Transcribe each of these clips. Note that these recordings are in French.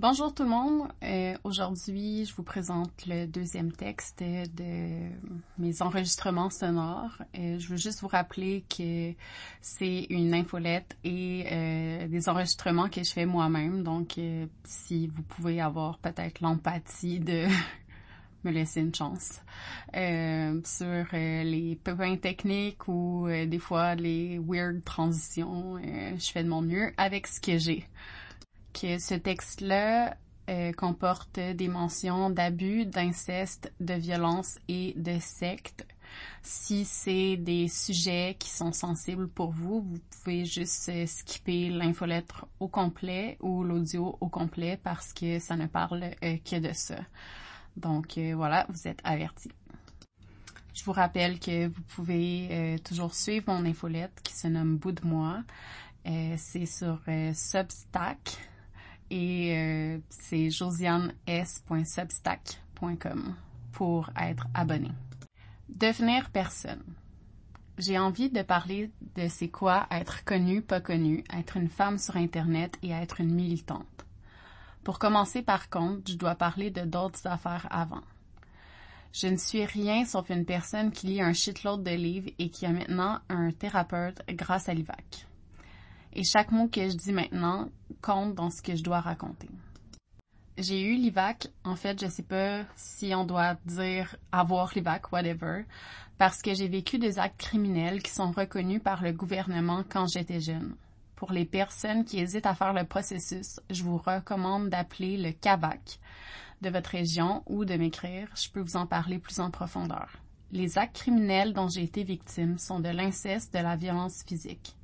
Bonjour tout le monde. Euh, Aujourd'hui, je vous présente le deuxième texte de mes enregistrements sonores. Euh, je veux juste vous rappeler que c'est une infolette et euh, des enregistrements que je fais moi-même. Donc, si vous pouvez avoir peut-être l'empathie de me laisser une chance sur les pépins techniques ou des fois les weird transitions, je fais de mon mieux avec ce que j'ai que ce texte-là euh, comporte des mentions d'abus, d'inceste, de violence et de secte. Si c'est des sujets qui sont sensibles pour vous, vous pouvez juste euh, skipper l'infolettre au complet ou l'audio au complet parce que ça ne parle euh, que de ça. Donc voilà, vous êtes avertis. Je vous rappelle que vous pouvez toujours suivre mon infolette qui se nomme Bout de moi. c'est sur Substack et euh, c'est josianes.s.substack.com pour être abonné. Devenir personne. J'ai envie de parler de c'est quoi être connu, pas connu, être une femme sur Internet et être une militante. Pour commencer par contre, je dois parler de d'autres affaires avant. Je ne suis rien sauf une personne qui lit un shitload de livres et qui a maintenant un thérapeute grâce à l'IVAC et chaque mot que je dis maintenant compte dans ce que je dois raconter. J'ai eu l'IVAC, en fait, je sais pas si on doit dire avoir l'IVAC, whatever, parce que j'ai vécu des actes criminels qui sont reconnus par le gouvernement quand j'étais jeune. Pour les personnes qui hésitent à faire le processus, je vous recommande d'appeler le CAVAC de votre région ou de m'écrire, je peux vous en parler plus en profondeur. Les actes criminels dont j'ai été victime sont de l'inceste, de la violence physique.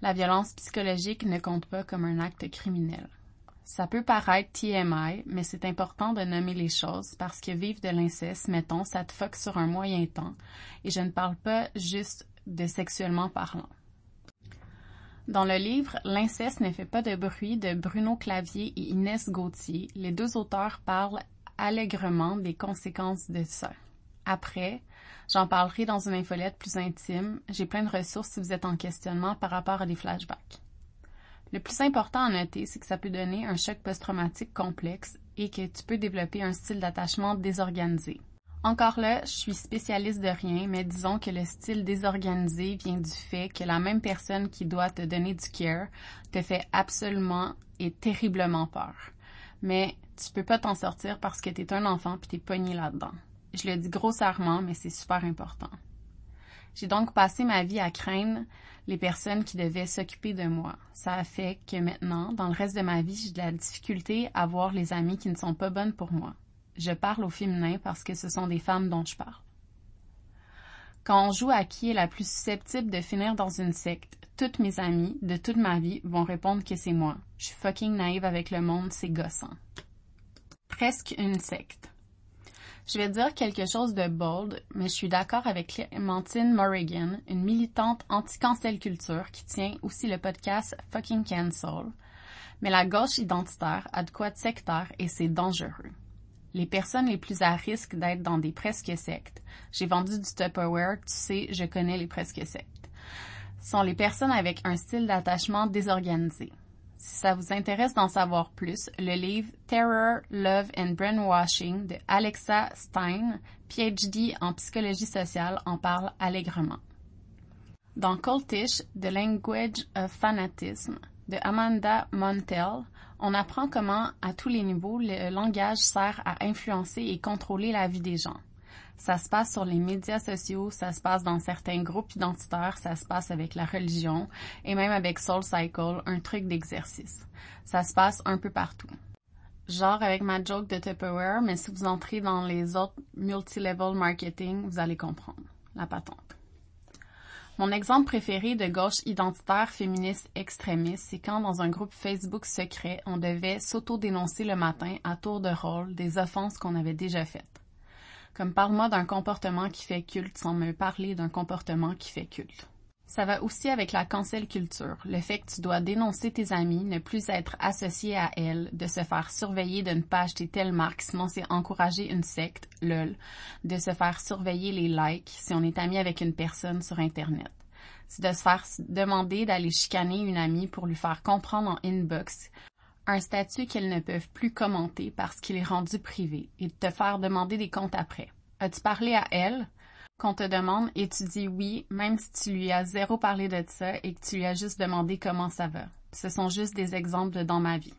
La violence psychologique ne compte pas comme un acte criminel. Ça peut paraître TMI, mais c'est important de nommer les choses parce que vivre de l'inceste, mettons, ça te fuck sur un moyen temps. Et je ne parle pas juste de sexuellement parlant. Dans le livre L'inceste ne fait pas de bruit de Bruno Clavier et Inès Gauthier, les deux auteurs parlent allègrement des conséquences de ça. Après, J'en parlerai dans une infolette plus intime. J'ai plein de ressources si vous êtes en questionnement par rapport à des flashbacks. Le plus important à noter, c'est que ça peut donner un choc post-traumatique complexe et que tu peux développer un style d'attachement désorganisé. Encore là, je suis spécialiste de rien, mais disons que le style désorganisé vient du fait que la même personne qui doit te donner du care te fait absolument et terriblement peur. Mais tu peux pas t'en sortir parce que t'es un enfant puis t'es pogné là-dedans. Je le dis grossièrement, mais c'est super important. J'ai donc passé ma vie à craindre les personnes qui devaient s'occuper de moi. Ça a fait que maintenant, dans le reste de ma vie, j'ai de la difficulté à voir les amies qui ne sont pas bonnes pour moi. Je parle au féminin parce que ce sont des femmes dont je parle. Quand on joue à qui est la plus susceptible de finir dans une secte, toutes mes amies de toute ma vie vont répondre que c'est moi. Je suis fucking naïve avec le monde, c'est gossant. Presque une secte. Je vais dire quelque chose de bold, mais je suis d'accord avec Clémentine Morrigan, une militante anti-cancel culture qui tient aussi le podcast Fucking Cancel. Mais la gauche identitaire a de quoi de sectaire et c'est dangereux. Les personnes les plus à risque d'être dans des presque sectes, j'ai vendu du Tupperware, tu sais, je connais les presque sectes, sont les personnes avec un style d'attachement désorganisé. Si ça vous intéresse d'en savoir plus, le livre Terror, Love and Brainwashing de Alexa Stein, PhD en psychologie sociale, en parle allègrement. Dans Cultish, The Language of Fanatism de Amanda Montel, on apprend comment, à tous les niveaux, le langage sert à influencer et contrôler la vie des gens. Ça se passe sur les médias sociaux, ça se passe dans certains groupes identitaires, ça se passe avec la religion et même avec Soul Cycle, un truc d'exercice. Ça se passe un peu partout. Genre avec ma joke de Tupperware, mais si vous entrez dans les autres multi-level marketing, vous allez comprendre la patente. Mon exemple préféré de gauche identitaire féministe extrémiste, c'est quand dans un groupe Facebook secret, on devait s'auto-dénoncer le matin à tour de rôle des offenses qu'on avait déjà faites. Comme parle-moi d'un comportement qui fait culte sans me parler d'un comportement qui fait culte. Ça va aussi avec la cancel culture, le fait que tu dois dénoncer tes amis, ne plus être associé à elles, de se faire surveiller de ne pas acheter telle marque, sinon c'est encourager une secte, lol, de se faire surveiller les likes si on est ami avec une personne sur Internet. C'est de se faire demander d'aller chicaner une amie pour lui faire comprendre en inbox un statut qu'elles ne peuvent plus commenter parce qu'il est rendu privé et de te faire demander des comptes après. As-tu parlé à elle? Qu'on te demande et tu dis oui, même si tu lui as zéro parlé de ça et que tu lui as juste demandé comment ça va. Ce sont juste des exemples dans ma vie.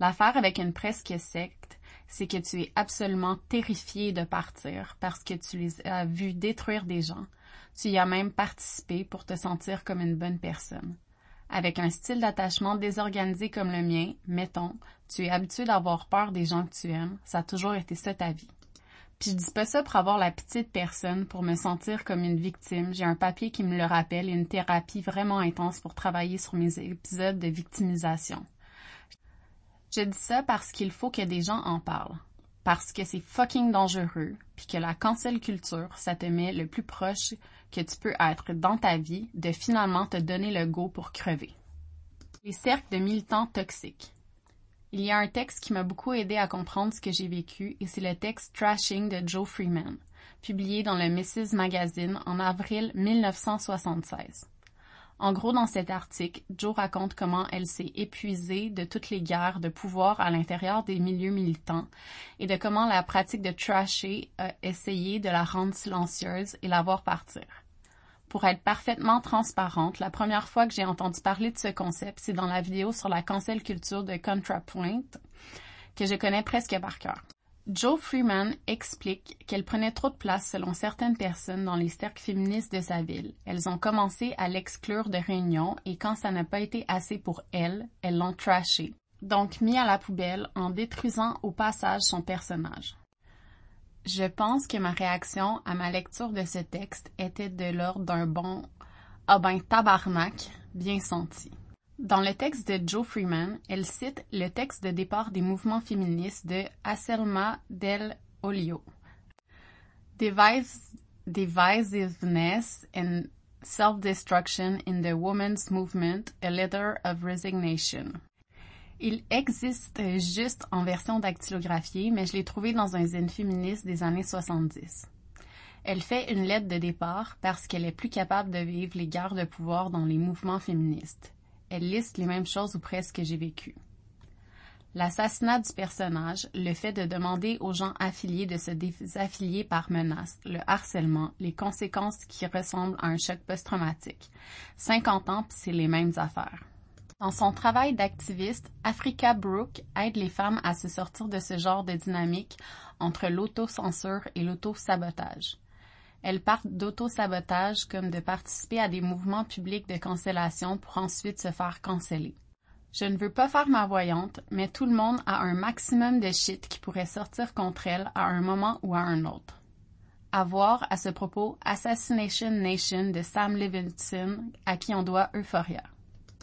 L'affaire avec une presque secte, c'est que tu es absolument terrifié de partir parce que tu les as vus détruire des gens. Tu y as même participé pour te sentir comme une bonne personne. Avec un style d'attachement désorganisé comme le mien, mettons, tu es habitué d'avoir peur des gens que tu aimes, ça a toujours été ça ta vie. Puis je dis pas ça pour avoir la petite personne, pour me sentir comme une victime. J'ai un papier qui me le rappelle et une thérapie vraiment intense pour travailler sur mes épisodes de victimisation. Je dis ça parce qu'il faut que des gens en parlent. Parce que c'est fucking dangereux, puis que la cancel culture, ça te met le plus proche que tu peux être dans ta vie de finalement te donner le go pour crever. Les cercles de militants toxiques. Il y a un texte qui m'a beaucoup aidé à comprendre ce que j'ai vécu et c'est le texte Trashing de Joe Freeman, publié dans le Mrs. Magazine en avril 1976. En gros, dans cet article, Joe raconte comment elle s'est épuisée de toutes les guerres de pouvoir à l'intérieur des milieux militants et de comment la pratique de trasher a essayé de la rendre silencieuse et la voir partir. Pour être parfaitement transparente, la première fois que j'ai entendu parler de ce concept, c'est dans la vidéo sur la cancel culture de ContraPoint, que je connais presque par cœur. Joe Freeman explique qu'elle prenait trop de place selon certaines personnes dans les cercles féministes de sa ville. Elles ont commencé à l'exclure de réunions et quand ça n'a pas été assez pour elle, elles l'ont trashé. Donc mis à la poubelle en détruisant au passage son personnage. Je pense que ma réaction à ma lecture de ce texte était de l'ordre d'un bon ah ben tabarnak bien senti. Dans le texte de Joe Freeman, elle cite le texte de départ des mouvements féministes de Aselma Del Olio. Divisiveness and Self-Destruction in the Women's Movement, a Letter of Resignation. Il existe juste en version dactylographiée, mais je l'ai trouvé dans un zine féministe des années 70. Elle fait une lettre de départ parce qu'elle est plus capable de vivre les guerres de pouvoir dans les mouvements féministes elle liste les mêmes choses ou presque que j'ai vécues. L'assassinat du personnage, le fait de demander aux gens affiliés de se désaffilier par menace, le harcèlement, les conséquences qui ressemblent à un choc post-traumatique. 50 ans, c'est les mêmes affaires. Dans son travail d'activiste, Africa Brooke aide les femmes à se sortir de ce genre de dynamique entre l'autocensure et l'auto-sabotage. Elle parle d'auto-sabotage comme de participer à des mouvements publics de cancellation pour ensuite se faire canceller. Je ne veux pas faire ma voyante, mais tout le monde a un maximum de shit qui pourrait sortir contre elle à un moment ou à un autre. À voir à ce propos Assassination Nation de Sam Levinson, à qui on doit Euphoria.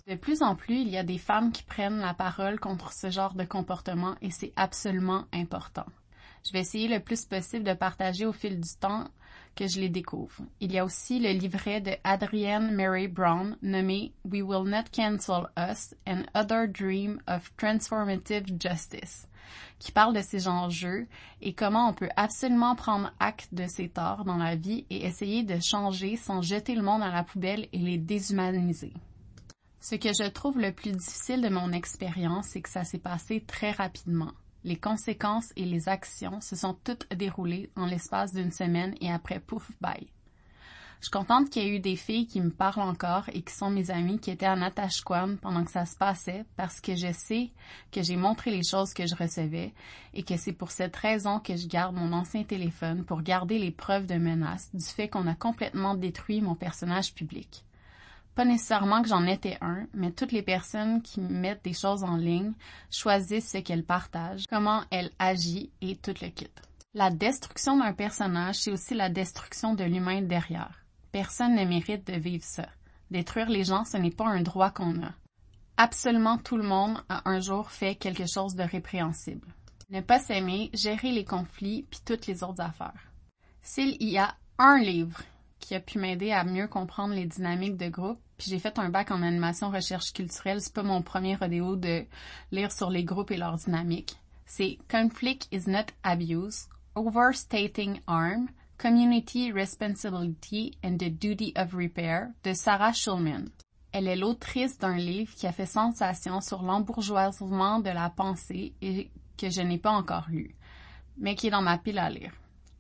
De plus en plus, il y a des femmes qui prennent la parole contre ce genre de comportement et c'est absolument important. Je vais essayer le plus possible de partager au fil du temps que je les découvre. Il y a aussi le livret de Adrienne Mary Brown nommé We Will Not Cancel Us, An Other Dream of Transformative Justice, qui parle de ces enjeux et comment on peut absolument prendre acte de ses torts dans la vie et essayer de changer sans jeter le monde à la poubelle et les déshumaniser. Ce que je trouve le plus difficile de mon expérience, c'est que ça s'est passé très rapidement. Les conséquences et les actions se sont toutes déroulées en l'espace d'une semaine et après pouf, bye. Je suis contente qu'il y ait eu des filles qui me parlent encore et qui sont mes amies qui étaient en Natashquan pendant que ça se passait parce que je sais que j'ai montré les choses que je recevais et que c'est pour cette raison que je garde mon ancien téléphone pour garder les preuves de menace du fait qu'on a complètement détruit mon personnage public. Pas nécessairement que j'en étais un, mais toutes les personnes qui mettent des choses en ligne choisissent ce qu'elles partagent, comment elles agissent et tout le kit. La destruction d'un personnage, c'est aussi la destruction de l'humain derrière. Personne ne mérite de vivre ça. Détruire les gens, ce n'est pas un droit qu'on a. Absolument tout le monde a un jour fait quelque chose de répréhensible. Ne pas s'aimer, gérer les conflits, puis toutes les autres affaires. S'il y a un livre qui a pu m'aider à mieux comprendre les dynamiques de groupe, puis j'ai fait un bac en animation recherche culturelle. C'est pas mon premier rodéo de lire sur les groupes et leurs dynamiques. C'est Conflict is not abuse, Overstating Harm, Community Responsibility and the Duty of Repair de Sarah Schulman. Elle est l'autrice d'un livre qui a fait sensation sur l'embourgeoisement de la pensée et que je n'ai pas encore lu, mais qui est dans ma pile à lire.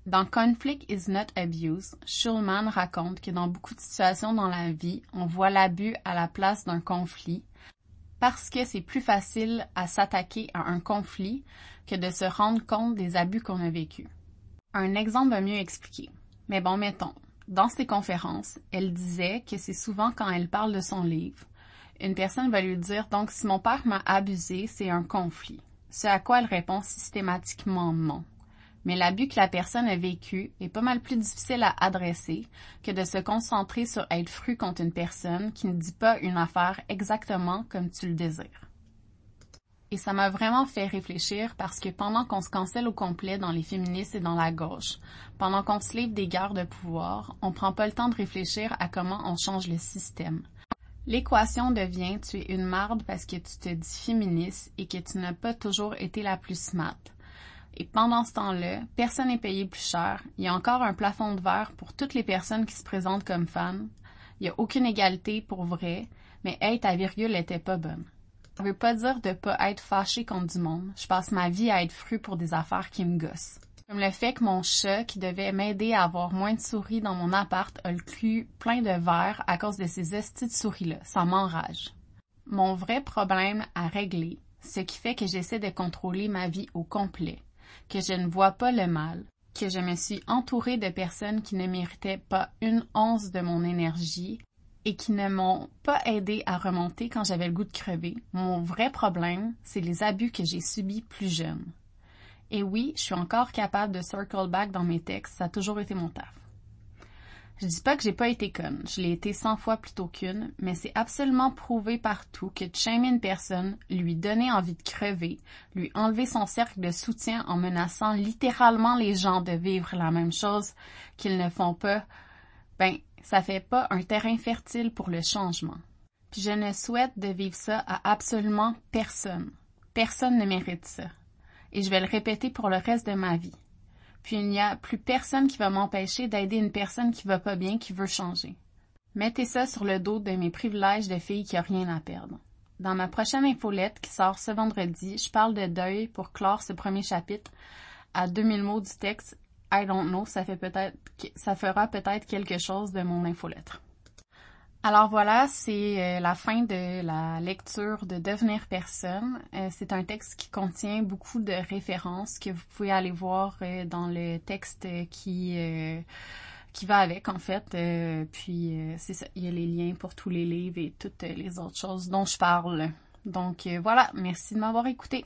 Dans Conflict is not abuse, Schulman raconte que dans beaucoup de situations dans la vie, on voit l'abus à la place d'un conflit parce que c'est plus facile à s'attaquer à un conflit que de se rendre compte des abus qu'on a vécus. Un exemple va mieux expliquer. Mais bon, mettons, dans ses conférences, elle disait que c'est souvent quand elle parle de son livre, une personne va lui dire donc si mon père m'a abusé, c'est un conflit. Ce à quoi elle répond systématiquement non. Mais l'abus que la personne a vécu est pas mal plus difficile à adresser que de se concentrer sur être fru contre une personne qui ne dit pas une affaire exactement comme tu le désires. Et ça m'a vraiment fait réfléchir parce que pendant qu'on se cancelle au complet dans les féministes et dans la gauche, pendant qu'on se livre des guerres de pouvoir, on prend pas le temps de réfléchir à comment on change le système. L'équation devient tu es une marde parce que tu te dis féministe et que tu n'as pas toujours été la plus smart. Et pendant ce temps-là, personne n'est payé plus cher. Il y a encore un plafond de verre pour toutes les personnes qui se présentent comme femmes. Il n'y a aucune égalité pour vrai, mais hey, ta virgule était pas bonne. Ça veut pas dire de pas être fâché contre du monde. Je passe ma vie à être fru pour des affaires qui me gossent. Comme le fait que mon chat, qui devait m'aider à avoir moins de souris dans mon appart, a le cul plein de verre à cause de ces estis de souris-là. Ça m'enrage. Mon vrai problème à régler, ce qui fait que j'essaie de contrôler ma vie au complet, que je ne vois pas le mal, que je me suis entourée de personnes qui ne méritaient pas une once de mon énergie et qui ne m'ont pas aidé à remonter quand j'avais le goût de crever. Mon vrai problème, c'est les abus que j'ai subis plus jeune. Et oui, je suis encore capable de circle back dans mes textes, ça a toujours été mon taf. Je dis pas que j'ai pas été conne, je l'ai été cent fois plutôt qu'une, mais c'est absolument prouvé partout que de une personne, lui donner envie de crever, lui enlever son cercle de soutien en menaçant littéralement les gens de vivre la même chose qu'ils ne font pas, ben, ça fait pas un terrain fertile pour le changement. Puis je ne souhaite de vivre ça à absolument personne. Personne ne mérite ça. Et je vais le répéter pour le reste de ma vie puis il n'y a plus personne qui va m'empêcher d'aider une personne qui va pas bien, qui veut changer. Mettez ça sur le dos de mes privilèges de fille qui a rien à perdre. Dans ma prochaine infolette qui sort ce vendredi, je parle de deuil pour clore ce premier chapitre à 2000 mots du texte. I don't know, ça fait peut-être, ça fera peut-être quelque chose de mon infolettre. Alors voilà, c'est euh, la fin de la lecture de Devenir personne. Euh, c'est un texte qui contient beaucoup de références que vous pouvez aller voir euh, dans le texte qui qui va avec en fait. puis c'est ça, il y a les liens pour tous les livres et toutes les autres choses dont je parle. Donc voilà, merci de m'avoir écouté.